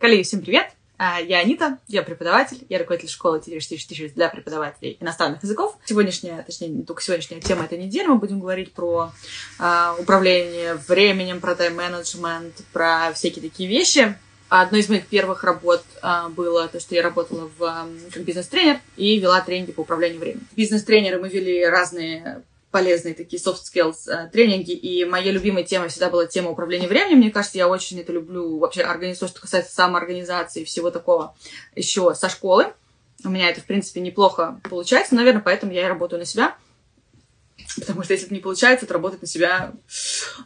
Коллеги, всем привет! А, я Анита, я преподаватель, я руководитель школы T444 для преподавателей иностранных языков. Сегодняшняя, точнее, не только сегодняшняя тема этой недели, мы будем говорить про а, управление временем, про тайм-менеджмент, про всякие такие вещи. Одной из моих первых работ а, было то, что я работала в, а, как бизнес-тренер и вела тренинги по управлению временем. Бизнес-тренеры мы вели разные полезные такие soft skills э, тренинги, и моей любимой темой всегда была тема управления временем. Мне кажется, я очень это люблю вообще организовать, что касается самоорганизации и всего такого еще со школы. У меня это, в принципе, неплохо получается, наверное, поэтому я и работаю на себя. Потому что если это не получается, то работать на себя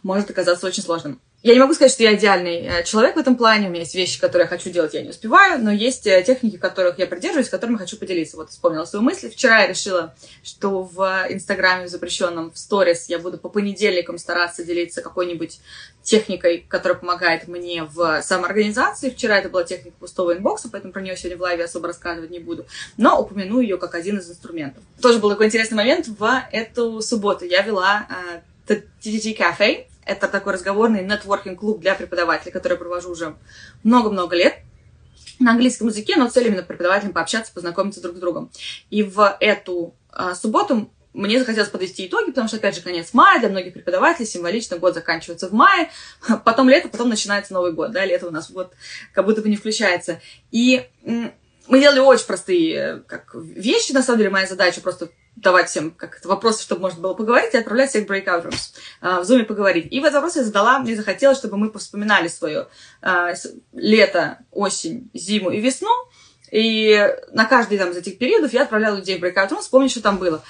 может оказаться очень сложным. Я не могу сказать, что я идеальный э, человек в этом плане. У меня есть вещи, которые я хочу делать, я не успеваю, но есть э, техники, которых я придерживаюсь, которыми хочу поделиться. Вот вспомнила свою мысль. Вчера я решила, что в Инстаграме в запрещенном, в сторис, я буду по понедельникам стараться делиться какой-нибудь техникой, которая помогает мне в самоорганизации. Вчера это была техника пустого инбокса, поэтому про нее сегодня в лайве особо рассказывать не буду. Но упомяну ее как один из инструментов. Тоже был такой интересный момент. В эту субботу я вела э, Cafe, это такой разговорный нетворкинг-клуб для преподавателей, который провожу уже много-много лет на английском языке, но цель именно преподавателям пообщаться, познакомиться друг с другом. И в эту а, субботу мне захотелось подвести итоги, потому что, опять же, конец мая, для многих преподавателей символично год заканчивается в мае, потом лето, потом начинается Новый год, да, лето у нас вот как будто бы не включается. И мы делали очень простые э, как, вещи, на самом деле, моя задача просто давать всем как вопросы, чтобы можно было поговорить, и отправлять всех в breakout rooms, э, в зуме поговорить. И в этот вопрос я задала, мне захотелось, чтобы мы вспоминали свое э, лето, осень, зиму и весну, и на каждый там, из этих периодов я отправляла людей в breakout rooms, вспомнить, что там было.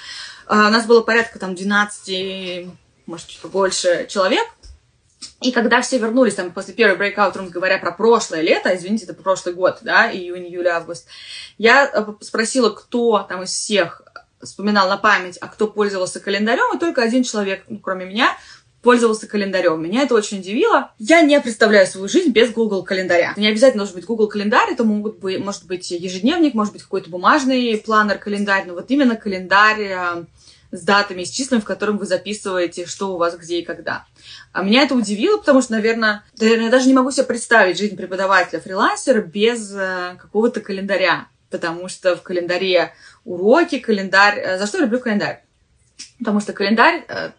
У нас было порядка там 12, может, чуть побольше человек, и когда все вернулись там после первой breakout room, говоря про прошлое лето, извините, это прошлый год, да, июнь, июль, август, я э, спросила, кто там из всех вспоминал на память, а кто пользовался календарем, и только один человек, ну, кроме меня, пользовался календарем. Меня это очень удивило. Я не представляю свою жизнь без Google календаря. Не обязательно должен быть Google календарь, это могут быть, может быть ежедневник, может быть какой-то бумажный планер календарь, но вот именно календарь э, с датами, с числами, в котором вы записываете, что у вас где и когда. А меня это удивило, потому что, наверное, я даже не могу себе представить жизнь преподавателя-фрилансера без э, какого-то календаря, потому что в календаре уроки, календарь... Э, за что я люблю календарь? Потому что календарь, э,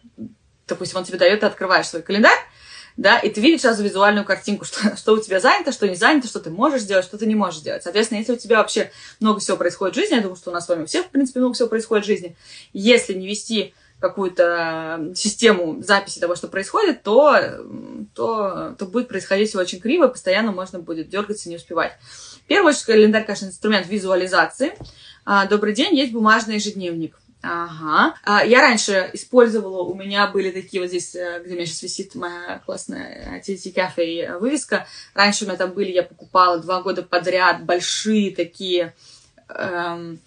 допустим, он тебе дает, ты открываешь свой календарь, да, и ты видишь сразу визуальную картинку, что, что у тебя занято, что не занято, что ты можешь сделать, что ты не можешь сделать. Соответственно, если у тебя вообще много всего происходит в жизни, я думаю, что у нас с вами у всех, в принципе, много всего происходит в жизни, если не вести какую-то систему записи того, что происходит, то, то, то будет происходить все очень криво, постоянно можно будет дергаться не успевать. Очередь, календарь, конечно, инструмент визуализации. А, добрый день, есть бумажный ежедневник. Ага. А, я раньше использовала, у меня были такие вот здесь, э, где у меня сейчас висит моя классная TT Cafe вывеска. Раньше у меня там были, я покупала два года подряд большие такие эм,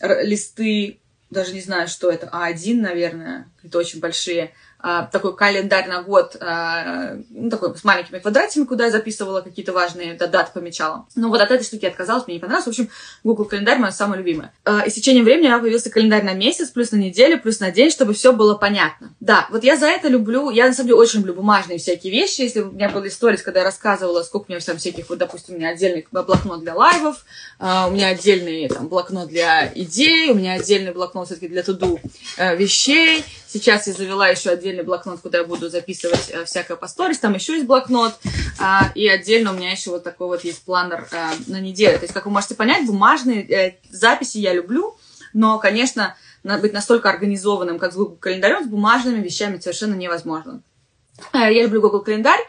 листы, даже не знаю, что это, А1, наверное, это очень большие такой календарь на год, а, ну, такой с маленькими квадратиками, куда я записывала какие-то важные даты, помечала. Но вот от этой штуки отказалась, мне не понравилось. В общем, Google календарь мое самое любимое. А, и с течением времени у меня появился календарь на месяц, плюс на неделю, плюс на день, чтобы все было понятно. Да, вот я за это люблю, я на самом деле очень люблю бумажные всякие вещи. Если у меня были истории, когда я рассказывала, сколько у меня там всяких, вот, допустим, у меня отдельный блокнот для лайвов, у меня отдельный там блокнот для идей, у меня отдельный блокнот все-таки для туду э, вещей, Сейчас я завела еще отдельный блокнот, куда я буду записывать э, всякое по сторис. Там еще есть блокнот. А, и отдельно у меня еще вот такой вот есть планер а, на неделю. То есть, как вы можете понять, бумажные э, записи я люблю. Но, конечно, надо быть настолько организованным, как с Google календарем, с бумажными вещами совершенно невозможно. Э, я люблю Google календарь.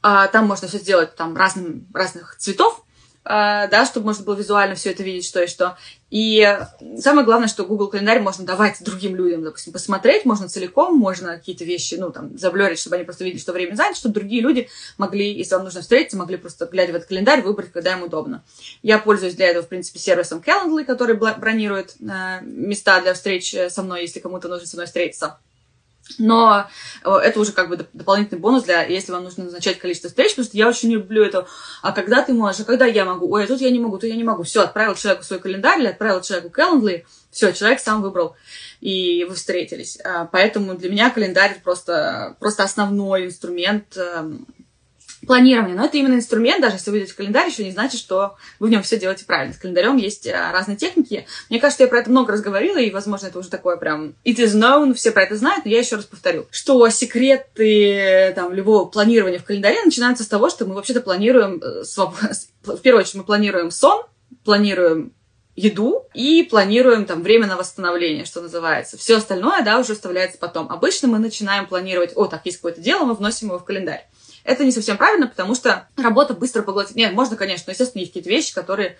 А, там можно все сделать там разным, разных цветов. А, да, чтобы можно было визуально все это видеть, что и что. И самое главное, что Google календарь можно давать другим людям, допустим, посмотреть, можно целиком, можно какие-то вещи, ну, там, заблерить, чтобы они просто видели, что время занято, чтобы другие люди могли, если вам нужно встретиться, могли просто, глядя в этот календарь, выбрать, когда им удобно. Я пользуюсь для этого, в принципе, сервисом Calendly, который бронирует э, места для встреч со мной, если кому-то нужно со мной встретиться. Но э, это уже как бы дополнительный бонус для, если вам нужно назначать количество встреч, потому что я очень люблю это. А когда ты можешь, а когда я могу? Ой, а тут я не могу, тут я не могу. Все, отправил человеку свой календарь или отправил человеку Calendly, все, человек сам выбрал, и вы встретились. А, поэтому для меня календарь просто, просто основной инструмент планирования. Но это именно инструмент, даже если вы идете в календарь, еще не значит, что вы в нем все делаете правильно. С календарем есть а, разные техники. Мне кажется, я про это много раз говорила, и, возможно, это уже такое прям it is known, все про это знают, но я еще раз повторю, что секреты там, любого планирования в календаре начинаются с того, что мы вообще-то планируем, э, в первую очередь, мы планируем сон, планируем еду и планируем там время на восстановление, что называется. Все остальное, да, уже оставляется потом. Обычно мы начинаем планировать, о, так, есть какое-то дело, мы вносим его в календарь. Это не совсем правильно, потому что работа быстро поглотит. Нет, можно, конечно, но, естественно, есть какие-то вещи, которые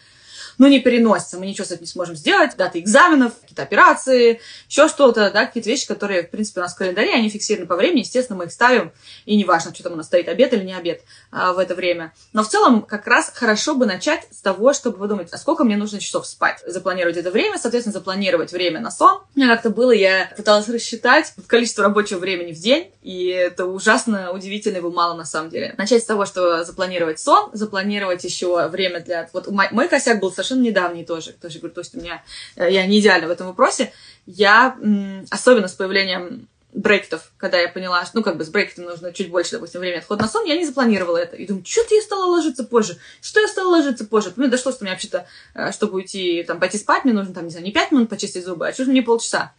ну, не переносится, мы ничего с этим не сможем сделать, даты экзаменов, какие-то операции, еще что-то, да, какие-то вещи, которые, в принципе, у нас в календаре, они фиксированы по времени, естественно, мы их ставим, и неважно, что там у нас стоит, обед или не обед а, в это время. Но в целом, как раз хорошо бы начать с того, чтобы подумать, а сколько мне нужно часов спать, запланировать это время, соответственно, запланировать время на сон. У меня как-то было, я пыталась рассчитать количество рабочего времени в день, и это ужасно удивительно было мало на самом деле. Начать с того, что запланировать сон, запланировать еще время для... Вот мой косяк был совершенно недавний тоже, тоже говорю, то есть у меня, э, я не идеальна в этом вопросе, я, особенно с появлением брекетов, когда я поняла, что, ну, как бы с брекетом нужно чуть больше, допустим, времени отхода на сон, я не запланировала это. И думаю, что-то я стала ложиться позже. Что я стала ложиться позже? Мне дошло, что мне вообще-то, э, чтобы уйти, там, пойти спать, мне нужно, там, не знаю, не пять минут почистить зубы, а чуть ли не полчаса.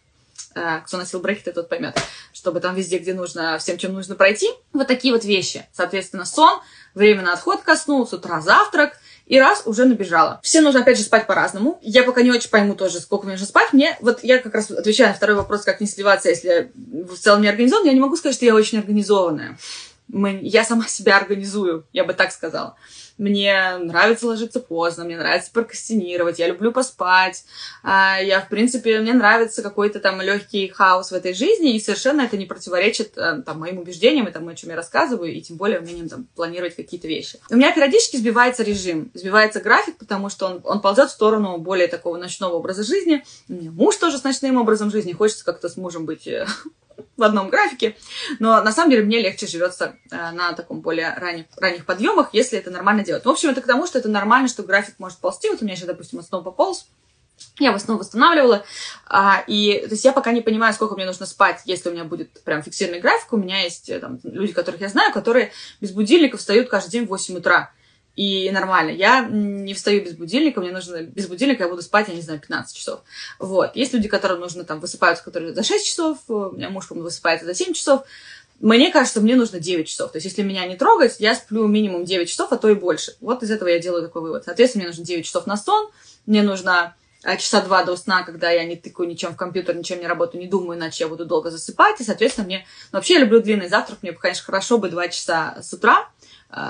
Э, кто носил брекеты, тот поймет. Чтобы там везде, где нужно, всем, чем нужно пройти. Вот такие вот вещи. Соответственно, сон, время на отход ко сну, с утра завтрак, и раз уже набежала. Все нужно, опять же, спать по-разному. Я пока не очень пойму тоже, сколько мне нужно спать. Мне, вот я как раз отвечаю на второй вопрос, как не сливаться, если в целом не организован. Я не могу сказать, что я очень организованная. Мы, я сама себя организую, я бы так сказала. Мне нравится ложиться поздно, мне нравится прокрастинировать, я люблю поспать. А, я, в принципе, мне нравится какой-то там легкий хаос в этой жизни, и совершенно это не противоречит э, там, моим убеждениям и тому, о чем я рассказываю, и тем более умением там, планировать какие-то вещи. У меня периодически сбивается режим, сбивается график, потому что он, он ползет в сторону более такого ночного образа жизни. У меня муж тоже с ночным образом жизни, хочется как-то с мужем быть э, в одном графике. Но на самом деле мне легче живется э, на таком более ранних, ранних подъемах, если это нормально делать. В общем, это к тому, что это нормально, что график может ползти. Вот у меня сейчас, допустим, он снова пополз. Я его снова восстанавливала. А, и то есть я пока не понимаю, сколько мне нужно спать, если у меня будет прям фиксированный график. У меня есть э, там, люди, которых я знаю, которые без будильника встают каждый день в 8 утра и нормально. Я не встаю без будильника, мне нужно без будильника, я буду спать, я не знаю, 15 часов. Вот. Есть люди, которым нужно там высыпаются, которые за 6 часов, у меня муж, по-моему, высыпается за 7 часов. Мне кажется, мне нужно 9 часов. То есть, если меня не трогать, я сплю минимум 9 часов, а то и больше. Вот из этого я делаю такой вывод. Соответственно, мне нужно 9 часов на сон, мне нужно а, часа два до сна, когда я не тыкаю ничем в компьютер, ничем не работаю, не думаю, иначе я буду долго засыпать. И, соответственно, мне... Ну, вообще, я люблю длинный завтрак. Мне, конечно, хорошо бы 2 часа с утра,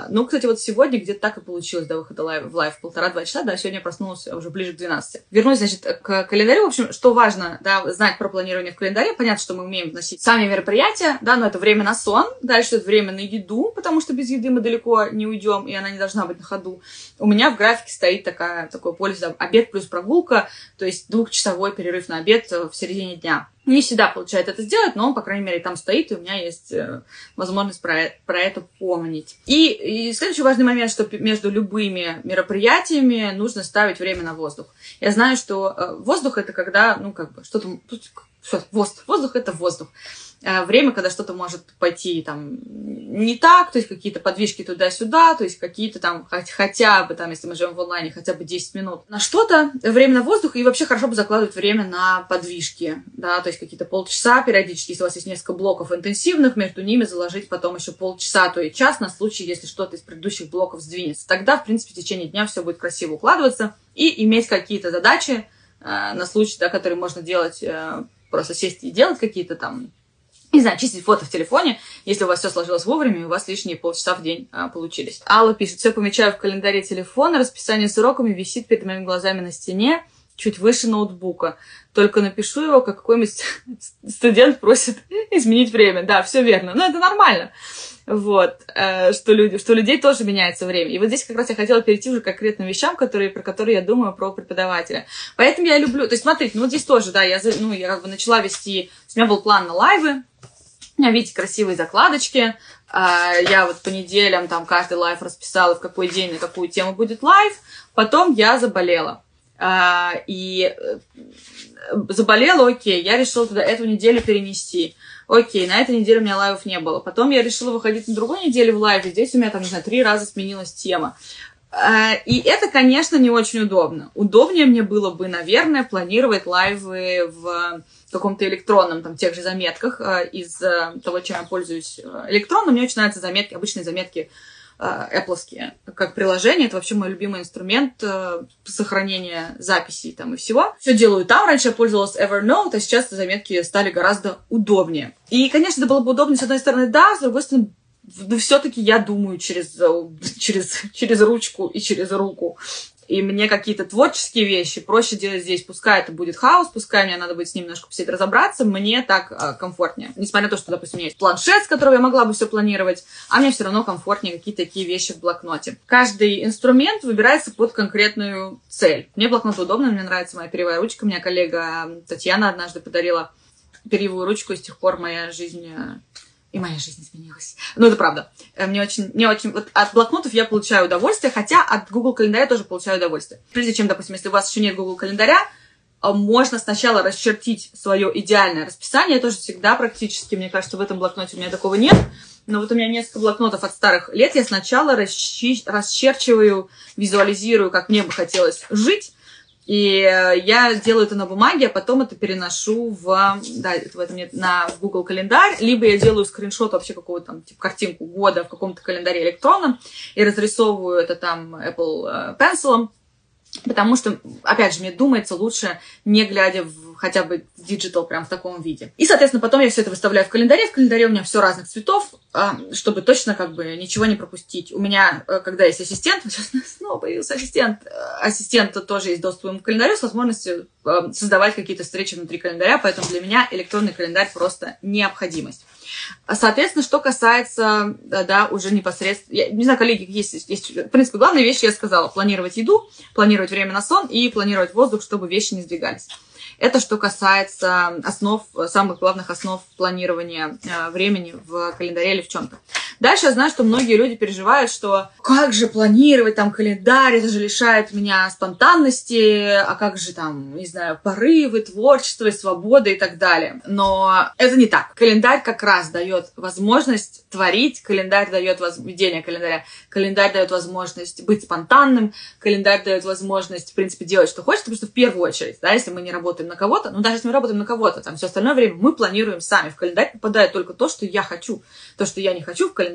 ну, кстати, вот сегодня где-то так и получилось до выхода лайв, в лайв полтора-два часа, да, сегодня я проснулась уже ближе к 12. Вернусь, значит, к календарю. В общем, что важно, да, знать про планирование в календаре. Понятно, что мы умеем вносить сами мероприятия, да, но это время на сон, дальше это время на еду, потому что без еды мы далеко не уйдем, и она не должна быть на ходу. У меня в графике стоит такая, такой полис, да, обед плюс прогулка, то есть двухчасовой перерыв на обед в середине дня. Не всегда получается это сделать, но, по крайней мере, там стоит, и у меня есть э, возможность про, про это помнить. И, и следующий важный момент, что между любыми мероприятиями нужно ставить время на воздух. Я знаю, что э, воздух это когда, ну, как бы, что-то... Воздух, воздух это воздух. Э, время, когда что-то может пойти там не так, то есть какие-то подвижки туда-сюда, то есть какие-то там хотя бы там, если мы живем в онлайне, хотя бы 10 минут на что-то, время на воздух, и вообще хорошо бы закладывать время на подвижки, да, то есть какие-то полчаса периодически, если у вас есть несколько блоков интенсивных, между ними заложить потом еще полчаса, то и час на случай, если что-то из предыдущих блоков сдвинется. Тогда, в принципе, в течение дня все будет красиво укладываться, и иметь какие-то задачи э, на случай, да, которые можно делать, э, просто сесть и делать какие-то там не знаю, чистить фото в телефоне, если у вас все сложилось вовремя, и у вас лишние полчаса в день а, получились. Алла пишет, все помечаю в календаре телефона, расписание с уроками висит перед моими глазами на стене, чуть выше ноутбука. Только напишу его, как какой-нибудь студент просит изменить время. Да, все верно. Но это нормально. Вот, э, что, люди, что у людей тоже меняется время. И вот здесь как раз я хотела перейти уже к конкретным вещам, которые, про которые я думаю про преподавателя. Поэтому я люблю... То есть, смотрите, ну вот здесь тоже, да, я, ну, я как бы начала вести... У меня был план на лайвы, у меня, видите, красивые закладочки. А, я вот по неделям там каждый лайв расписала, в какой день, на какую тему будет лайв. Потом я заболела. А, и э, заболела, окей, я решила туда эту неделю перенести. Окей, на этой неделе у меня лайвов не было. Потом я решила выходить на другой неделе в лайв, здесь у меня там, не знаю, три раза сменилась тема. Э, и это, конечно, не очень удобно. Удобнее мне было бы, наверное, планировать лайвы в каком-то электронном, там, тех же заметках э, из э, того, чем я пользуюсь электронно. Мне очень нравятся заметки, обычные заметки Apple, как приложение. Это вообще мой любимый инструмент сохранения записей там и всего. Все делаю там. Раньше я пользовалась Evernote, а сейчас заметки стали гораздо удобнее. И, конечно, это было бы удобнее, с одной стороны, да, с другой стороны, но все-таки я думаю через, э, через, через ручку и через руку. И мне какие-то творческие вещи проще делать здесь. Пускай это будет хаос, пускай мне надо будет с ним немножко посидеть разобраться, мне так э, комфортнее. Несмотря на то, что, допустим, у меня есть планшет, с которого я могла бы все планировать, а мне все равно комфортнее какие-то такие вещи в блокноте. Каждый инструмент выбирается под конкретную цель. Мне блокнот удобно, мне нравится моя перьевая ручка. Меня коллега Татьяна однажды подарила перьевую ручку, и с тех пор моя жизнь э, и моя жизнь изменилась. Ну, это правда. Э, мне очень, мне очень... Вот от блокнотов я получаю удовольствие, хотя от Google календаря тоже получаю удовольствие. Прежде чем, допустим, если у вас еще нет Google календаря, э, можно сначала расчертить свое идеальное расписание. Я тоже всегда практически, мне кажется, в этом блокноте у меня такого нет. Но вот у меня несколько блокнотов от старых лет. Я сначала расчерчиваю, визуализирую, как мне бы хотелось жить, и э, я делаю это на бумаге, а потом это переношу в, да, в интернет, на Google календарь, либо я делаю скриншот вообще какого-то там, типа, картинку года в каком-то календаре электронном и разрисовываю это там Apple э, Pencil, потому что, опять же, мне думается лучше, не глядя в хотя бы digital прям в таком виде. И, соответственно, потом я все это выставляю в календаре. В календаре у меня все разных цветов, а, чтобы точно как бы ничего не пропустить. У меня, э, когда есть ассистент, сейчас снова появился ассистент, э, ассистент тоже есть доступ к календарю с возможностью э, создавать какие-то встречи внутри календаря, поэтому для меня электронный календарь просто необходимость. Соответственно, что касается, да, да уже непосредственно, я не знаю, коллеги, есть, есть, в принципе, главные вещи я сказала, планировать еду, планировать время на сон и планировать воздух, чтобы вещи не сдвигались. Это что касается основ, самых главных основ планирования э, времени в календаре или в чем-то. Дальше я знаю, что многие люди переживают, что как же планировать там календарь, это же лишает меня спонтанности, а как же там, не знаю, порывы, творчество, свобода и так далее. Но это не так. Календарь как раз дает возможность творить, календарь дает воз... календаря, календарь дает возможность быть спонтанным, календарь дает возможность, в принципе, делать, что хочется, потому что в первую очередь, да, если мы не работаем на кого-то, ну даже если мы работаем на кого-то, там все остальное время мы планируем сами. В календарь попадает только то, что я хочу. То, что я не хочу, в календарь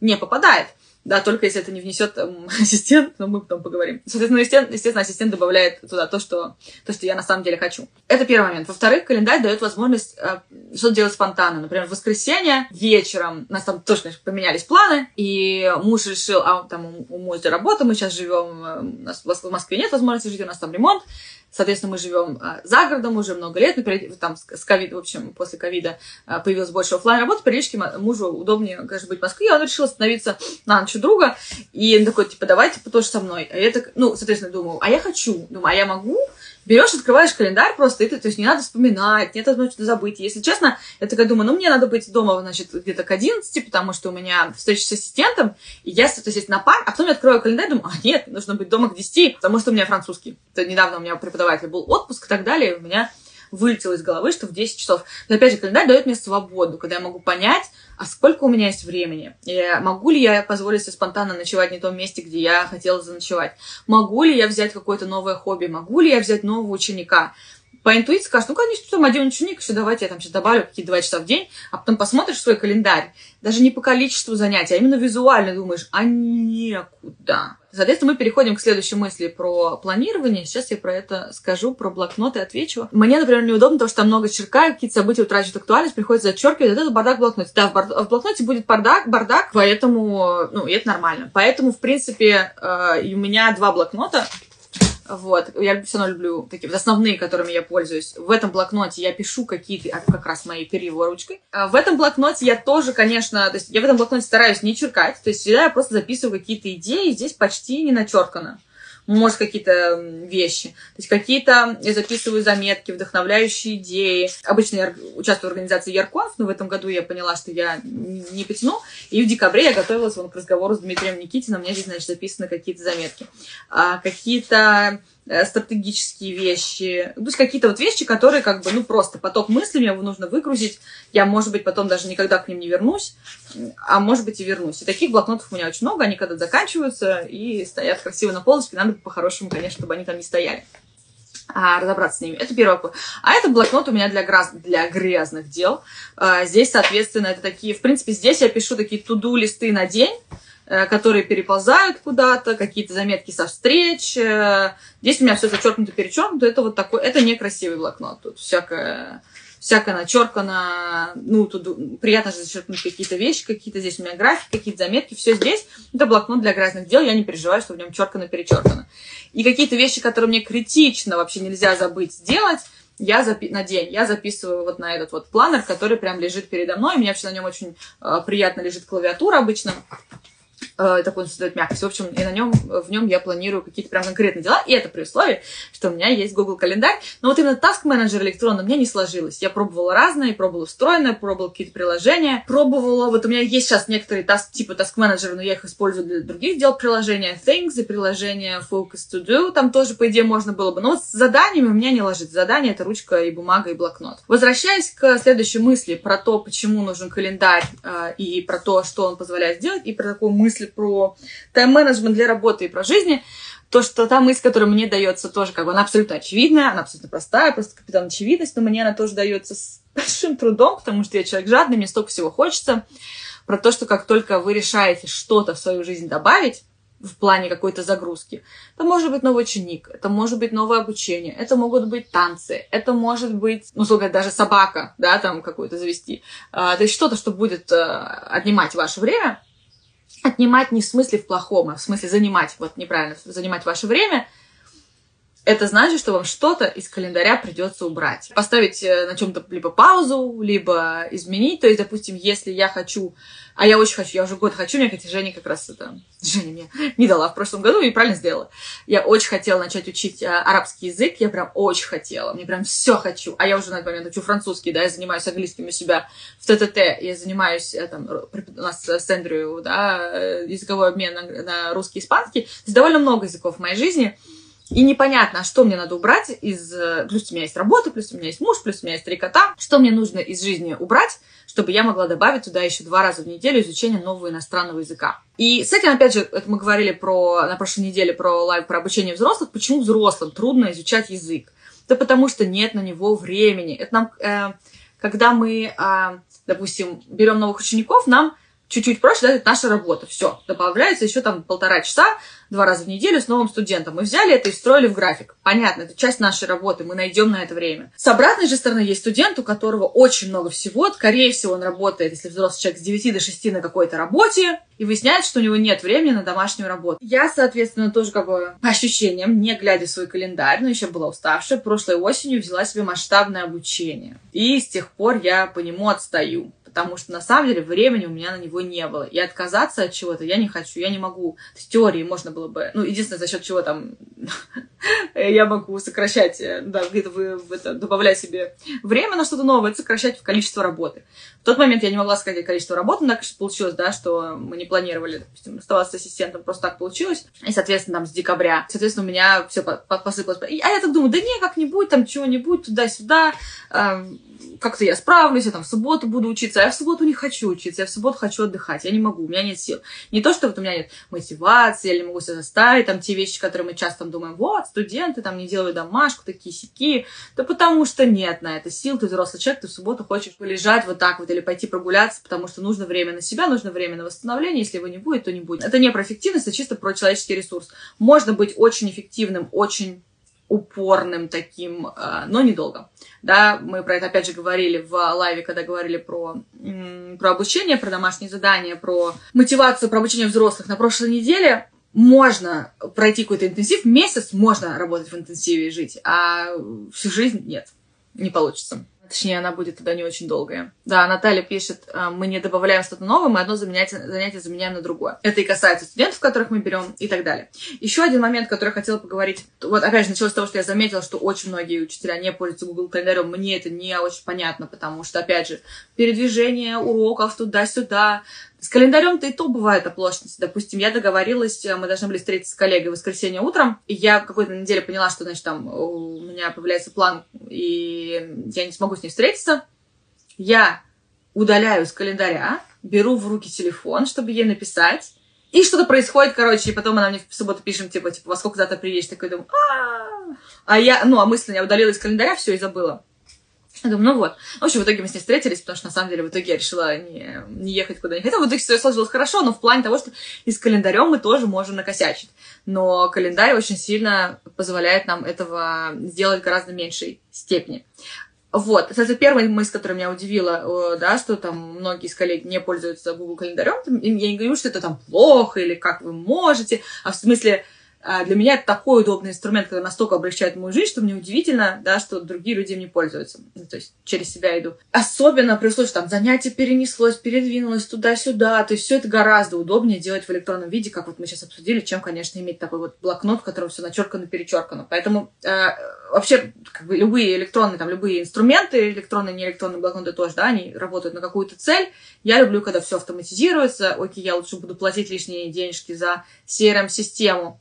не попадает. Да, только если это не внесет там, ассистент, но мы потом поговорим. Соответственно, естественно, ассистент добавляет туда то что, то, что я на самом деле хочу. Это первый момент. Во-вторых, календарь дает возможность э, что-то делать спонтанно. Например, в воскресенье вечером у нас там тоже, конечно, поменялись планы, и муж решил, а там у, у мужа работа, мы сейчас живем, э, у нас в Москве нет возможности жить, у нас там ремонт, Соответственно, мы живем а, за городом уже много лет, но там с ковида, в общем, после ковида а, появилось больше офлайн работы, периодически мужу удобнее, конечно, быть в Москве, и он решил остановиться на ночь у друга, и он такой, типа, давайте типа, тоже со мной. А я так, ну, соответственно, думаю, а я хочу, думаю, а я могу? Берешь, открываешь календарь просто, и ты, то есть не надо вспоминать, нет возможности забыть. Если честно, я такая думаю, ну, мне надо быть дома, значит, где-то к 11, потому что у меня встреча с ассистентом, и я, то есть, на пар, а потом я открою календарь, думаю, а, нет, нужно быть дома к 10, потому что у меня французский. Это недавно у меня преподаватель был отпуск и так далее, и у меня вылетело из головы, что в 10 часов. Но опять же, календарь дает мне свободу, когда я могу понять, а сколько у меня есть времени? И могу ли я позволить себе спонтанно ночевать не в том месте, где я хотела заночевать? Могу ли я взять какое-то новое хобби? Могу ли я взять нового ученика? по интуиции скажешь, ну, конечно, что, один ученик, все, давайте я там сейчас добавлю какие-то два часа в день, а потом посмотришь свой календарь, даже не по количеству занятий, а именно визуально думаешь, а некуда. Соответственно, мы переходим к следующей мысли про планирование. Сейчас я про это скажу, про блокноты отвечу. Мне, например, неудобно, потому что там много черкаю, какие-то события утрачивают актуальность, приходится зачеркивать. Вот это бардак в блокноте. Да, в, бар... в блокноте будет бардак, бардак, поэтому, ну, и это нормально. Поэтому, в принципе, э, у меня два блокнота. Вот. Я все равно люблю такие основные, которыми я пользуюсь. В этом блокноте я пишу какие-то, а, как раз моей перьевой ручкой. А в этом блокноте я тоже, конечно, то есть я в этом блокноте стараюсь не черкать, то есть всегда я просто записываю какие-то идеи, здесь почти не начеркано может, какие-то вещи. То есть какие-то я записываю заметки, вдохновляющие идеи. Обычно я участвую в организации Ярконф, но в этом году я поняла, что я не потяну. И в декабре я готовилась вон, к разговору с Дмитрием Никитиным. У меня здесь, значит, записаны какие-то заметки. А, какие-то стратегические вещи, то есть какие-то вот вещи, которые как бы, ну, просто поток мыслей, мне нужно выгрузить, я, может быть, потом даже никогда к ним не вернусь, а может быть и вернусь. И таких блокнотов у меня очень много, они когда заканчиваются и стоят красиво на полочке, надо по-хорошему, конечно, чтобы они там не стояли а, разобраться с ними. Это первый вопрос. А это блокнот у меня для, гряз... для грязных дел. А, здесь, соответственно, это такие... В принципе, здесь я пишу такие туду листы на день, э, которые переползают куда-то, какие-то заметки со встреч. Э, здесь у меня все зачеркнуто, перечеркнуто. Это вот такой... Это некрасивый блокнот. Тут всякое всякое начеркано, ну, тут приятно же зачеркнуть какие-то вещи, какие-то здесь у меня графики, какие-то заметки, все здесь. Это блокнот для грязных дел, я не переживаю, что в нем черкано-перечеркано. И какие-то вещи, которые мне критично вообще нельзя забыть сделать, я запи- на день, я записываю вот на этот вот планер, который прям лежит передо мной. У меня вообще на нем очень э, приятно лежит клавиатура обычно. Э, такой он создает мягкость. В общем, и на нем, в нем я планирую какие-то прям конкретные дела, и это при условии, что у меня есть Google календарь. Но вот именно Task Manager электронный у меня не сложилось. Я пробовала разное, пробовала встроенное, пробовала какие-то приложения, пробовала, вот у меня есть сейчас некоторые task, типа Task Manager, но я их использую для других дел приложения, Things и приложение Focus to Do, там тоже, по идее, можно было бы. Но вот с заданиями у меня не ложится. Задание — это ручка и бумага, и блокнот. Возвращаясь к следующей мысли про то, почему нужен календарь, э, и про то, что он позволяет сделать, и про такую мысль про тайм-менеджмент для работы и про жизни, то, что та мысль, которая мне дается, тоже как бы она абсолютно очевидная, она абсолютно простая, просто капитан очевидность, но мне она тоже дается с большим трудом, потому что я человек жадный, мне столько всего хочется. Про то, что как только вы решаете что-то в свою жизнь добавить, в плане какой-то загрузки. Это может быть новый ученик, это может быть новое обучение, это могут быть танцы, это может быть, ну, сколько даже собака, да, там какую-то завести. А, то есть что-то, что будет а, отнимать ваше время, отнимать не в смысле в плохом, а в смысле занимать, вот неправильно, занимать ваше время, это значит, что вам что-то из календаря придется убрать. Поставить э, на чем-то либо паузу, либо изменить. То есть, допустим, если я хочу а я очень хочу, я уже год хочу, мне, кстати, Женя как раз это... Женя мне не дала в прошлом году и правильно сделала. Я очень хотела начать учить а, арабский язык, я прям очень хотела, мне прям все хочу. А я уже на этот момент учу французский, да, я занимаюсь английским у себя в ТТТ, я занимаюсь, я, там, у нас с Эндрю, да, э, языковой обмен на, на русский и испанский. Здесь довольно много языков в моей жизни. И непонятно, что мне надо убрать из... Э, плюс у меня есть работа, плюс у меня есть муж, плюс у меня есть три кота. Что мне нужно из жизни убрать, чтобы я могла добавить туда еще два раза в неделю изучение нового иностранного языка. И с этим, опять же, это мы говорили про, на прошлой неделе про лайв, про обучение взрослых. Почему взрослым трудно изучать язык? Да потому что нет на него времени. Это нам, э, когда мы, э, допустим, берем новых учеников, нам чуть-чуть проще, да, это наша работа. Все, добавляется еще там полтора часа, два раза в неделю с новым студентом. Мы взяли это и встроили в график. Понятно, это часть нашей работы, мы найдем на это время. С обратной же стороны есть студент, у которого очень много всего. Скорее всего, он работает, если взрослый человек, с 9 до 6 на какой-то работе, и выясняется, что у него нет времени на домашнюю работу. Я, соответственно, тоже как бы по ощущениям, не глядя в свой календарь, но еще была уставшая, прошлой осенью взяла себе масштабное обучение. И с тех пор я по нему отстаю потому что на самом деле времени у меня на него не было. И отказаться от чего-то я не хочу, я не могу. В теории можно было бы, ну, единственное, за счет чего там я могу сокращать, э, да, где-то вы это, добавлять себе время на что-то новое, сокращать количество работы. В тот момент я не могла сказать количество работы, но так получилось, да, что мы не планировали, допустим, оставаться ассистентом, просто так получилось. И, соответственно, там с декабря, соответственно, у меня все посыпалось. А я так думаю, да не, как-нибудь, там чего-нибудь, туда-сюда, как-то я справлюсь, я там в субботу буду учиться, а я в субботу не хочу учиться, я в субботу хочу отдыхать, я не могу, у меня нет сил. Не то, что вот у меня нет мотивации, я не могу себя заставить, там, те вещи, которые мы часто там думаем, вот, студенты там не делают домашку, такие сики, да потому что нет на это сил, ты взрослый человек, ты в субботу хочешь полежать вот так вот или пойти прогуляться, потому что нужно время на себя, нужно время на восстановление, если его не будет, то не будет. Это не про эффективность, это чисто про человеческий ресурс. Можно быть очень эффективным, очень упорным таким, э, но недолго. Да, мы про это опять же говорили в лайве, когда говорили про, про обучение, про домашние задания, про мотивацию, про обучение взрослых на прошлой неделе. Можно пройти какой-то интенсив, месяц можно работать в интенсиве и жить, а всю жизнь нет, не получится. Точнее, она будет тогда не очень долгая. Да, Наталья пишет, «А, мы не добавляем что-то новое, мы одно занятие, занятие заменяем на другое. Это и касается студентов, которых мы берем, и так далее. Еще один момент, который я хотела поговорить. Вот, опять же, началось с того, что я заметила, что очень многие учителя не пользуются Google календарем. Мне это не очень понятно, потому что, опять же, передвижение уроков туда-сюда, С календарем-то и то бывает оплошность. Допустим, я договорилась, мы должны были встретиться с коллегой в воскресенье утром, и я в какой-то неделе поняла, что, значит, там у меня появляется план, и я не смогу с ней встретиться. Я удаляю с календаря, беру в руки телефон, чтобы ей написать, и что-то происходит, короче, и потом она мне в субботу пишет, типа, типа, во сколько завтра приедешь? Такой думаю, а я, ну, а мысленно я удалила из календаря все и забыла. Я думаю, ну вот. В общем, в итоге мы с ней встретились, потому что, на самом деле, в итоге я решила не, не ехать куда не хотела. В итоге все сложилось хорошо, но в плане того, что и с календарем мы тоже можем накосячить. Но календарь очень сильно позволяет нам этого сделать гораздо меньшей степени. Вот, это первая мысль, которая меня удивила, да, что там многие из коллег не пользуются Google календарем. Я не говорю, что это там плохо или как вы можете, а в смысле для меня это такой удобный инструмент, который настолько облегчает мою жизнь, что мне удивительно, да, что другие люди им не пользуются. Ну, то есть через себя иду. Особенно при условии, что там занятие перенеслось, передвинулось туда-сюда. То есть все это гораздо удобнее делать в электронном виде, как вот мы сейчас обсудили, чем, конечно, иметь такой вот блокнот, в котором все начеркано-перечеркано. Поэтому э, вообще как бы любые электронные, там, любые инструменты, электронные, не электронные блокноты тоже, да, они работают на какую-то цель. Я люблю, когда все автоматизируется. Окей, я лучше буду платить лишние денежки за CRM-систему,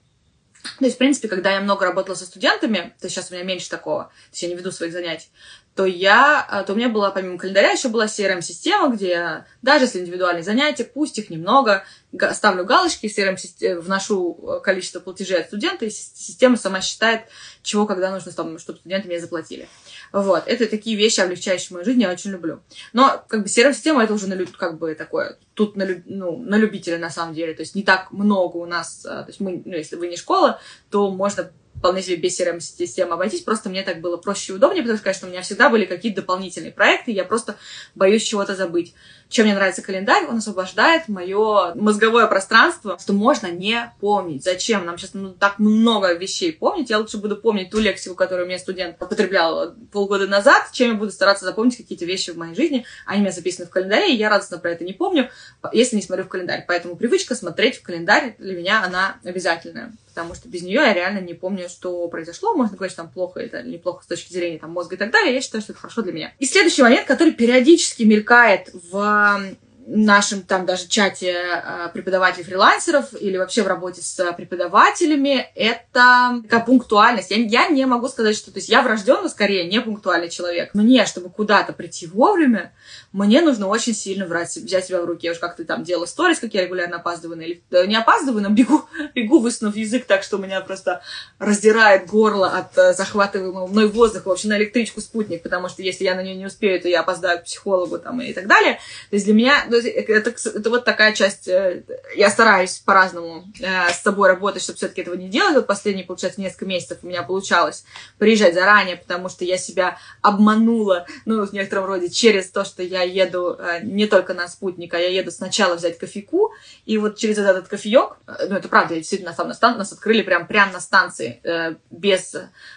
то есть, в принципе, когда я много работала со студентами, то сейчас у меня меньше такого, то есть я не веду своих занятий, то я, а, то у меня была, помимо календаря, еще была CRM-система, где я, даже если индивидуальные занятия, пусть их немного, ставлю галочки, CRM вношу э, количество платежей от студента, и система сама считает, чего, когда нужно, чтобы студенты мне заплатили. Вот, это такие вещи, облегчающие мою жизнь, я очень люблю. Но, как бы, CRM-система это уже на, как бы, такое, тут на, ну, на любителя, на самом деле. То есть не так много у нас, а, то есть мы, ну, если вы не школа, то можно вполне себе без CRM-системы обойтись, просто мне так было проще и удобнее, потому что, конечно, у меня всегда были какие-то дополнительные проекты, я просто боюсь чего-то забыть. Чем мне нравится календарь, он освобождает мое мозговое пространство, что можно не помнить. Зачем? Нам сейчас ну, так много вещей помнить. Я лучше буду помнить ту лексику, которую мне студент употреблял полгода назад, чем я буду стараться запомнить какие-то вещи в моей жизни. Они у меня записаны в календаре, и я радостно про это не помню, если не смотрю в календарь. Поэтому привычка смотреть в календарь для меня, она обязательная потому что без нее я реально не помню, что произошло. Можно говорить, что там плохо это или неплохо с точки зрения там, мозга и так далее. Я считаю, что это хорошо для меня. И следующий момент, который периодически мелькает в нашем там даже чате э, преподавателей-фрилансеров или вообще в работе с преподавателями, это такая пунктуальность. Я, я не могу сказать, что... То есть я врожденно скорее не пунктуальный человек. Мне, чтобы куда-то прийти вовремя, мне нужно очень сильно брать, взять себя в руки. Я уже как-то там делала сторис, как я регулярно опаздываю. Или не опаздываю, но бегу, бегу, высунув язык так, что меня просто раздирает горло от э, захватываемого мной воздуха вообще на электричку спутник, потому что если я на нее не успею, то я опоздаю к психологу там и так далее. То есть для меня ну, это, это вот такая часть, э, я стараюсь по-разному э, с собой работать, чтобы все-таки этого не делать. Вот последние, получается, несколько месяцев у меня получалось приезжать заранее, потому что я себя обманула, ну, в некотором роде, через то, что я еду э, не только на спутник, а я еду сначала взять кофейку, и вот через этот кофеек, ну, это правда, я действительно сам на стан, нас открыли прям, прямо на станции, без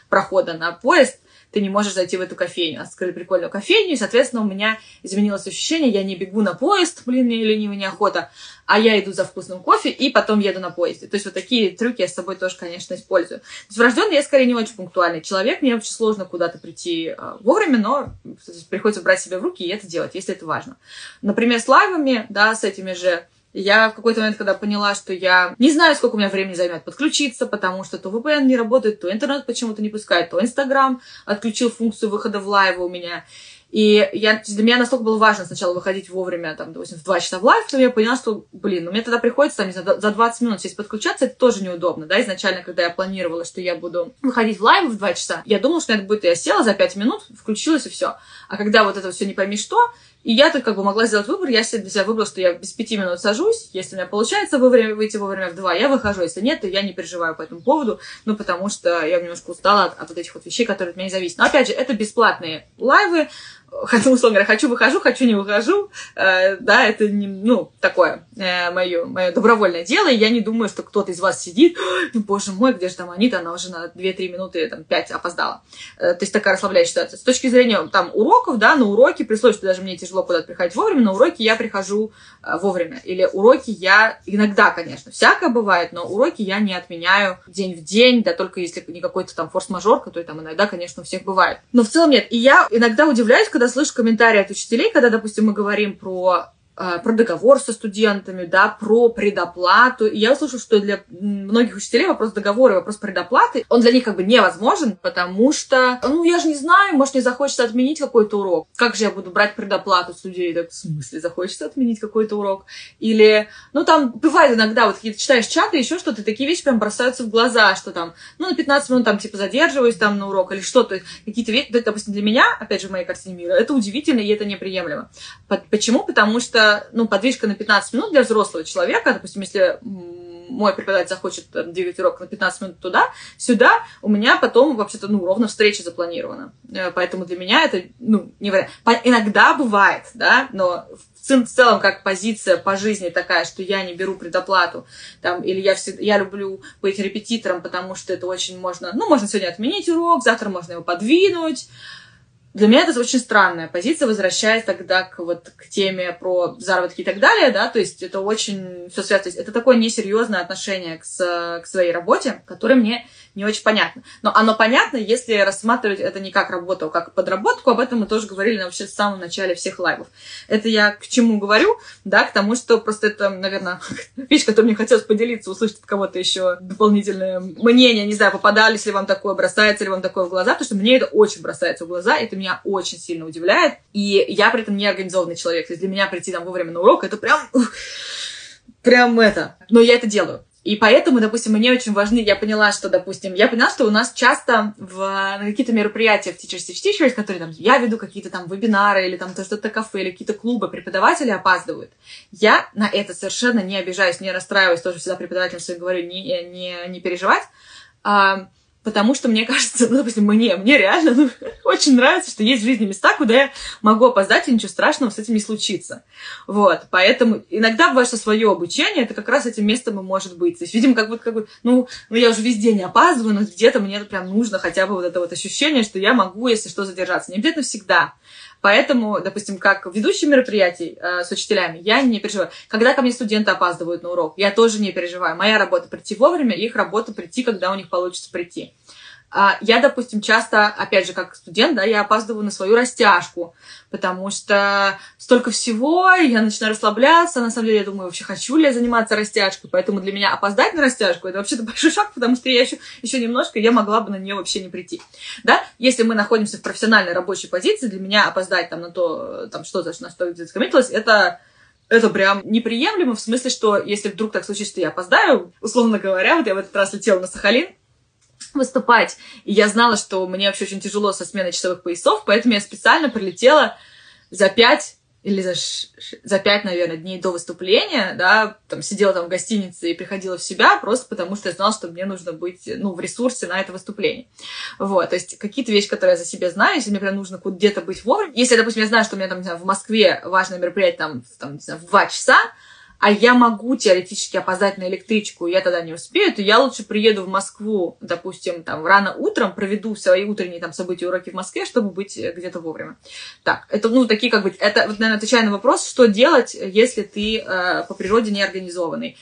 прохода на поезд, ты не можешь зайти в эту кофейню. Открыли прикольную кофейню, и, соответственно, у меня изменилось ощущение, я не бегу на поезд, блин, мне ленивый неохота, а я иду за вкусным кофе и потом еду на поезде. То есть вот такие трюки я с собой тоже, конечно, использую. То есть врожденный я скорее не очень пунктуальный человек, мне очень сложно куда-то прийти э, вовремя, но приходится брать себя в руки и это делать, если это важно. Например, с лайвами, да, с этими же я в какой-то момент, когда поняла, что я не знаю, сколько у меня времени займет подключиться, потому что то VPN не работает, то интернет почему-то не пускает, то Инстаграм отключил функцию выхода в лайвы у меня. И я, для меня настолько было важно сначала выходить вовремя, там, допустим, в 2 часа в лайв, что я поняла, что, блин, ну мне тогда приходится, там, не знаю, за 20 минут сесть подключаться, это тоже неудобно, да, изначально, когда я планировала, что я буду выходить в лайв в 2 часа, я думала, что это будет, я села за 5 минут, включилась и все. А когда вот это все не пойми что, и я тут как бы могла сделать выбор. Я себе для выбрала, что я без пяти минут сажусь. Если у меня получается вовремя выйти вовремя в два, я выхожу. Если нет, то я не переживаю по этому поводу. Ну, потому что я немножко устала от, от вот этих вот вещей, которые от меня не зависят. Но, опять же, это бесплатные лайвы хочу, условно говоря, хочу, выхожу, хочу, не выхожу, э, да, это, не, ну, такое э, мое, мое добровольное дело, и я не думаю, что кто-то из вас сидит, ну, боже мой, где же там Анита, она уже на 2-3 минуты, там, 5 опоздала. Э, то есть такая расслабляющая ситуация. С точки зрения, там, уроков, да, на уроки, при условии, что даже мне тяжело куда-то приходить вовремя, на уроки я прихожу э, вовремя. Или уроки я, иногда, конечно, всякое бывает, но уроки я не отменяю день в день, да, только если не какой-то там форс-мажор, который там иногда, конечно, у всех бывает. Но в целом нет. И я иногда удивляюсь, когда когда слышу комментарии от учителей, когда, допустим, мы говорим про про договор со студентами, да, про предоплату. И я услышала, что для многих учителей вопрос договора, вопрос предоплаты, он для них как бы невозможен, потому что, ну, я же не знаю, может, мне захочется отменить какой-то урок. Как же я буду брать предоплату с людей? Так, в смысле, захочется отменить какой-то урок? Или, ну, там бывает иногда, вот какие-то читаешь чаты, еще что-то, такие вещи прям бросаются в глаза, что там, ну, на 15 минут там, типа, задерживаюсь там на урок или что-то, какие-то вещи, допустим, для меня, опять же, в моей картине мира, это удивительно и это неприемлемо. Почему? Потому что ну, подвижка на 15 минут для взрослого человека, допустим, если мой преподаватель захочет там, двигать урок на 15 минут туда, сюда, у меня потом вообще-то, ну, ровно встреча запланирована. Э, поэтому для меня это, ну, не вариант. Иногда бывает, да, но в целом как позиция по жизни такая, что я не беру предоплату, там, или я, всегда, я люблю быть репетитором, потому что это очень можно, ну, можно сегодня отменить урок, завтра можно его подвинуть, для меня это очень странная позиция, возвращаясь тогда к, вот, к теме про заработки и так далее, да, то есть это очень все связано, это такое несерьезное отношение к, к своей работе, которое мне не очень понятно. Но оно понятно, если рассматривать это не как работу, а как подработку. Об этом мы тоже говорили вообще в самом начале всех лайвов. Это я к чему говорю? Да, к тому, что просто это, наверное, вещь, которую мне хотелось поделиться, услышать от кого-то еще дополнительное мнение. Не знаю, попадались ли вам такое, бросается ли вам такое в глаза, потому что мне это очень бросается в глаза, это меня очень сильно удивляет. И я при этом не организованный человек. То есть для меня прийти там вовремя на урок, это прям прям это. Но я это делаю. И поэтому, допустим, мне очень важны, я поняла, что, допустим, я поняла, что у нас часто в, на какие-то мероприятия в Teachers Teach Teachers, которые там, я веду какие-то там вебинары или там то что-то кафе или какие-то клубы, преподаватели опаздывают. Я на это совершенно не обижаюсь, не расстраиваюсь, тоже всегда преподавателям своим говорю, не, не, не переживать. Потому что мне кажется, ну, допустим, мне, мне реально ну, очень нравится, что есть в жизни места, куда я могу опоздать, и ничего страшного с этим не случится. Вот, поэтому иногда ваше свое обучение, это как раз этим местом и может быть. То есть, видимо, как будто, как бы, ну, ну, я уже везде не опаздываю, но где-то мне прям нужно хотя бы вот это вот ощущение, что я могу, если что, задержаться. Не обязательно всегда. Поэтому, допустим, как ведущий мероприятий э, с учителями, я не переживаю. Когда ко мне студенты опаздывают на урок, я тоже не переживаю. Моя работа прийти вовремя, их работа прийти, когда у них получится прийти. А, я, допустим, часто, опять же, как студент, да, я опаздываю на свою растяжку, потому что столько всего, я начинаю расслабляться, на самом деле я думаю, вообще хочу ли я заниматься растяжкой, поэтому для меня опоздать на растяжку это вообще-то большой шаг, потому что я еще, еще немножко, я могла бы на нее вообще не прийти, да, если мы находимся в профессиональной рабочей позиции, для меня опоздать там на то, там что за на что где-то скоммитилась, это это прям неприемлемо, в смысле, что если вдруг так случится, что я опоздаю, условно говоря, вот я в этот раз летела на Сахалин, выступать. И я знала, что мне вообще очень тяжело со сменой часовых поясов, поэтому я специально прилетела за пять или за, за пять, наверное, дней до выступления, да, там сидела там в гостинице и приходила в себя, просто потому что я знала, что мне нужно быть, ну, в ресурсе на это выступление. Вот, то есть какие-то вещи, которые я за себя знаю, если мне прям нужно где-то быть вовремя. Если, допустим, я знаю, что у меня там, не знаю, в Москве важное мероприятие там, там не знаю, в два часа, а я могу теоретически опоздать на электричку, я тогда не успею, то я лучше приеду в Москву, допустим, там, рано утром, проведу свои утренние там события, уроки в Москве, чтобы быть э, где-то вовремя. Так, это, ну, такие как бы, это, вот, наверное, отвечая на вопрос, что делать, если ты э, по природе не организованный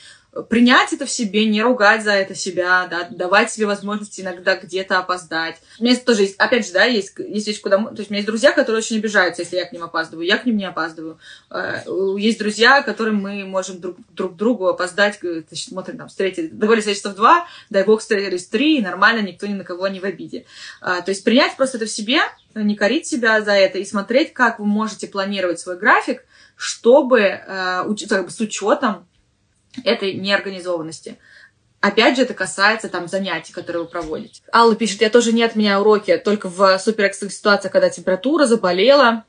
принять это в себе, не ругать за это себя, да, давать себе возможность иногда где-то опоздать. У меня тоже есть, опять же, да, есть, есть вещи, куда... То есть у меня есть друзья, которые очень обижаются, если я к ним опаздываю, я к ним не опаздываю. Э, есть друзья, которым мы можем друг, друг другу опоздать, значит, смотрим, там, встретились, договорились часов два, дай бог, встретились три, и нормально, никто ни на кого не в обиде. А, то есть принять просто это в себе, не корить себя за это и смотреть, как вы можете планировать свой график, чтобы, э, как бы, с учетом этой неорганизованности. Опять же, это касается там занятий, которые вы проводите. Алла пишет, я тоже не отменяю уроки, только в супер ситуациях, когда температура, заболела,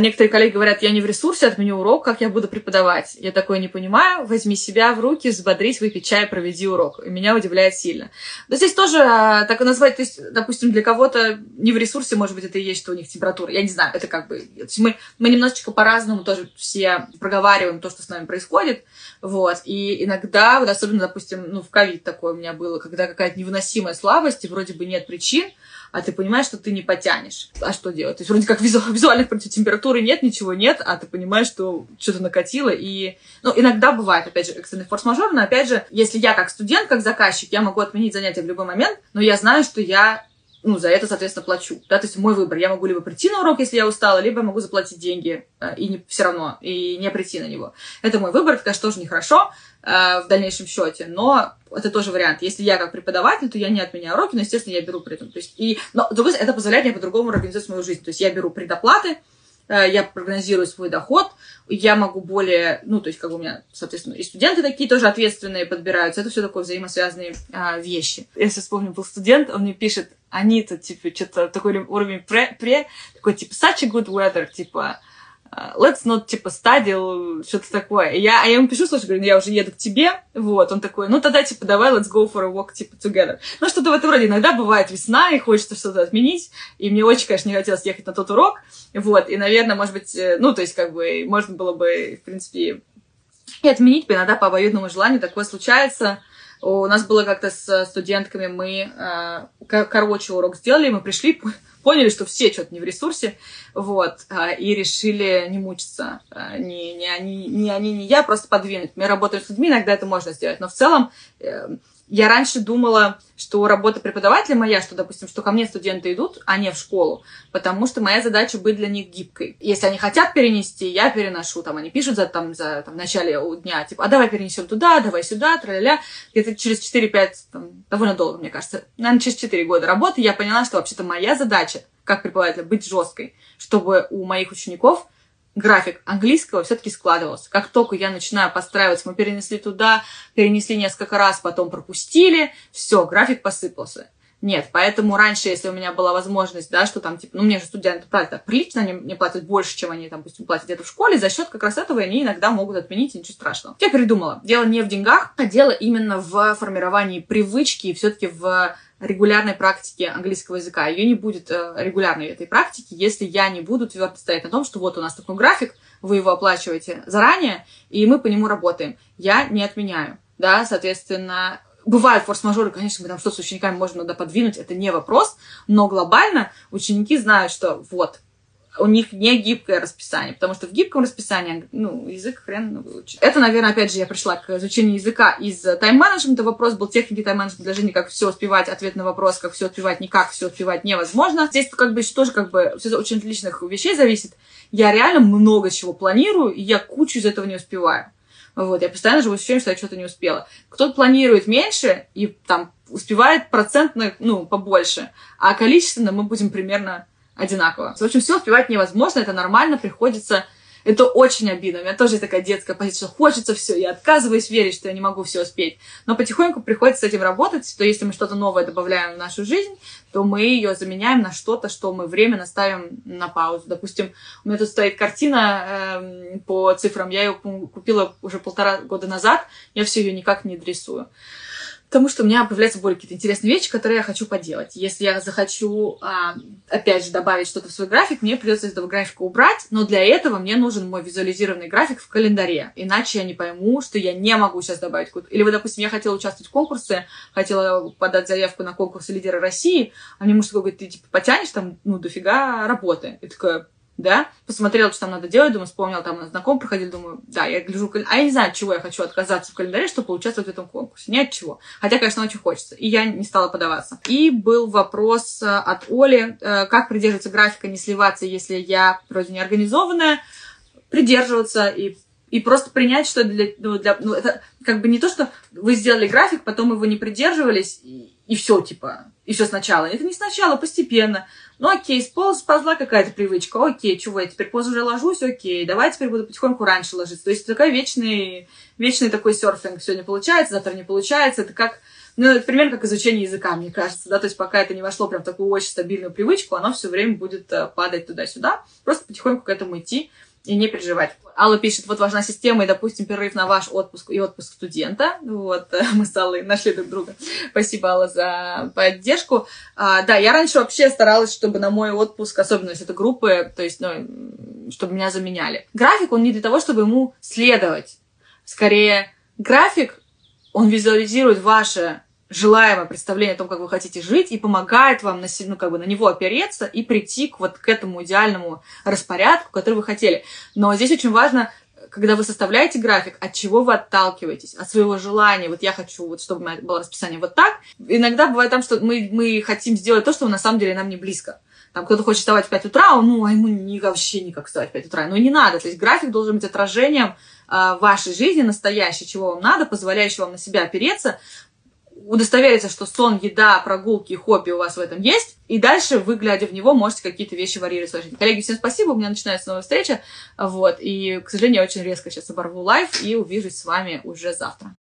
некоторые коллеги говорят, я не в ресурсе, отменю урок, как я буду преподавать? Я такое не понимаю. Возьми себя в руки, взбодрись, выпей чай, проведи урок. И меня удивляет сильно. Но здесь тоже а, так и назвать, то есть, допустим, для кого-то не в ресурсе, может быть, это и есть, что у них температура. Я не знаю, это как бы... мы, мы немножечко по-разному тоже все проговариваем то, что с нами происходит. Вот. И иногда, вот особенно, допустим, ну, в ковид такое у меня было, когда какая-то невыносимая слабость, и вроде бы нет причин, а ты понимаешь, что ты не потянешь. А что делать? То есть вроде как визу, визуальных температуры нет, ничего нет, а ты понимаешь, что что-то накатило. И, ну, иногда бывает, опять же, экстренный форс-мажор, но, опять же, если я как студент, как заказчик, я могу отменить занятие в любой момент, но я знаю, что я ну, за это, соответственно, плачу. Да, то есть мой выбор. Я могу либо прийти на урок, если я устала, либо я могу заплатить деньги э, и не, все равно, и не прийти на него. Это мой выбор, это, конечно, тоже нехорошо э, в дальнейшем счете, но это тоже вариант. Если я как преподаватель, то я не отменяю уроки, но, естественно, я беру при этом. То есть, и, но, с это позволяет мне по-другому организовать свою жизнь. То есть я беру предоплаты, я прогнозирую свой доход, я могу более, ну, то есть, как бы у меня, соответственно, и студенты такие тоже ответственные подбираются, это все такое взаимосвязанные а, вещи. Я сейчас вспомню, был студент, он мне пишет, они-то, типа, что-то такой уровень пре, пре, такой, типа, such a good weather, типа, let's not, типа, study, что-то такое. Я, а я ему пишу, слушай, говорю, я уже еду к тебе, вот, он такой, ну, тогда, типа, давай, let's go for a walk, типа, together. Ну, что-то в этом роде. Иногда бывает весна, и хочется что-то отменить, и мне очень, конечно, не хотелось ехать на тот урок, вот, и, наверное, может быть, э, ну, то есть, как бы, можно было бы, в принципе, и отменить, иногда по обоюдному желанию такое случается, у нас было как-то с студентками, мы, э, короче, урок сделали, мы пришли, поняли, что все что-то не в ресурсе, вот, а, и решили не мучиться. А, ни, ни, они, ни они, ни я, просто подвинуть. Мы работаем с людьми, иногда это можно сделать, но в целом эм, я раньше думала, что работа преподавателя моя, что, допустим, что ко мне студенты идут, а не в школу, потому что моя задача быть для них гибкой. Если они хотят перенести, я переношу, там, они пишут за, там, за, там, в начале дня, типа, а давай перенесем туда, давай сюда, тра-ля-ля. Где-то через 4-5, там, довольно долго, мне кажется, наверное, через 4 года работы я поняла, что вообще-то моя задача, как преподавателя, быть жесткой, чтобы у моих учеников график английского все-таки складывался. Как только я начинаю подстраиваться, мы перенесли туда, перенесли несколько раз, потом пропустили, все, график посыпался. Нет, поэтому раньше, если у меня была возможность, да, что там, типа, ну, мне же студенты платят так прилично, они мне платят больше, чем они, там, допустим, платят где-то в школе, за счет как раз этого они иногда могут отменить, и ничего страшного. Я передумала. Дело не в деньгах, а дело именно в формировании привычки и все-таки в регулярной практики английского языка. Ее не будет э, регулярной этой практики, если я не буду твердо стоять на том, что вот у нас такой график, вы его оплачиваете заранее, и мы по нему работаем. Я не отменяю. Да, соответственно, Бывают форс-мажоры, конечно, мы там что-то с учениками можем иногда подвинуть, это не вопрос, но глобально ученики знают, что вот, у них не гибкое расписание, потому что в гибком расписании, ну, язык хрен выучить. Это, наверное, опять же, я пришла к изучению языка из тайм-менеджмента. Вопрос был техники тайм-менеджмента для жизни, как все успевать, ответ на вопрос, как все успевать, никак все успевать невозможно. Здесь как бы еще тоже как бы все очень от личных вещей зависит. Я реально много чего планирую, и я кучу из этого не успеваю. Вот, я постоянно живу с ощущением, что я что-то не успела. Кто-то планирует меньше и там успевает процентно, ну, побольше, а количественно мы будем примерно одинаково. В общем, все успевать невозможно, это нормально, приходится... Это очень обидно. У меня тоже такая детская позиция, что хочется все. Я отказываюсь верить, что я не могу все успеть. Но потихоньку приходится с этим работать, что если мы что-то новое добавляем в нашу жизнь, то мы ее заменяем на что-то, что мы временно ставим на паузу. Допустим, у меня тут стоит картина э, по цифрам. Я ее купила уже полтора года назад. Я все ее никак не дрессую потому что у меня появляются более какие-то интересные вещи, которые я хочу поделать. Если я захочу, а, опять же, добавить что-то в свой график, мне придется из этого графика убрать, но для этого мне нужен мой визуализированный график в календаре, иначе я не пойму, что я не могу сейчас добавить какую-то... Или вот, допустим, я хотела участвовать в конкурсе, хотела подать заявку на конкурс лидера России, а мне муж такой говорит, ты, типа, потянешь там, ну, дофига работы. И такая, да, посмотрела, что там надо делать, думаю, вспомнила, там на знаком проходил, думаю, да, я гляжу, а я не знаю, от чего я хочу отказаться в календаре, чтобы поучаствовать в этом конкурсе, ни от чего. Хотя, конечно, очень хочется, и я не стала подаваться. И был вопрос э, от Оли, э, как придерживаться графика, не сливаться, если я вроде не организованная, придерживаться и и просто принять, что для, ну, для, ну, это как бы не то, что вы сделали график, потом его не придерживались, и, и все, типа, и все сначала. Это не сначала, постепенно. Ну окей, сполз, сползла какая-то привычка, окей, чего я теперь поздно уже ложусь, окей, давай теперь буду потихоньку раньше ложиться. То есть такой вечный, вечный такой серфинг. Сегодня получается, завтра не получается. Это как, ну, это примерно как изучение языка, мне кажется, да, то есть пока это не вошло прям в такую очень стабильную привычку, оно все время будет э, падать туда-сюда. Просто потихоньку к этому идти и не переживать. Алла пишет, вот важна система и, допустим, перерыв на ваш отпуск и отпуск студента. Вот, мы с Аллой нашли друг друга. Спасибо, Алла, за поддержку. А, да, я раньше вообще старалась, чтобы на мой отпуск, особенно если это группы, то есть, ну, чтобы меня заменяли. График, он не для того, чтобы ему следовать. Скорее, график, он визуализирует ваше желаемое представление о том, как вы хотите жить, и помогает вам на, ну, как бы на него опереться и прийти к вот к этому идеальному распорядку, который вы хотели. Но здесь очень важно когда вы составляете график, от чего вы отталкиваетесь? От своего желания. Вот я хочу, вот, чтобы у меня было расписание вот так. Иногда бывает там, что мы, мы хотим сделать то, что на самом деле нам не близко. Там кто-то хочет вставать в 5 утра, ну, а ему не, вообще никак вставать в 5 утра. Ну, не надо. То есть график должен быть отражением э, вашей жизни настоящей, чего вам надо, позволяющего вам на себя опереться, удостовериться, что сон, еда, прогулки, хобби у вас в этом есть, и дальше вы, глядя в него, можете какие-то вещи варьировать в своей жизни. Коллеги, всем спасибо, у меня начинается новая встреча, вот, и, к сожалению, я очень резко сейчас оборву лайв и увижусь с вами уже завтра.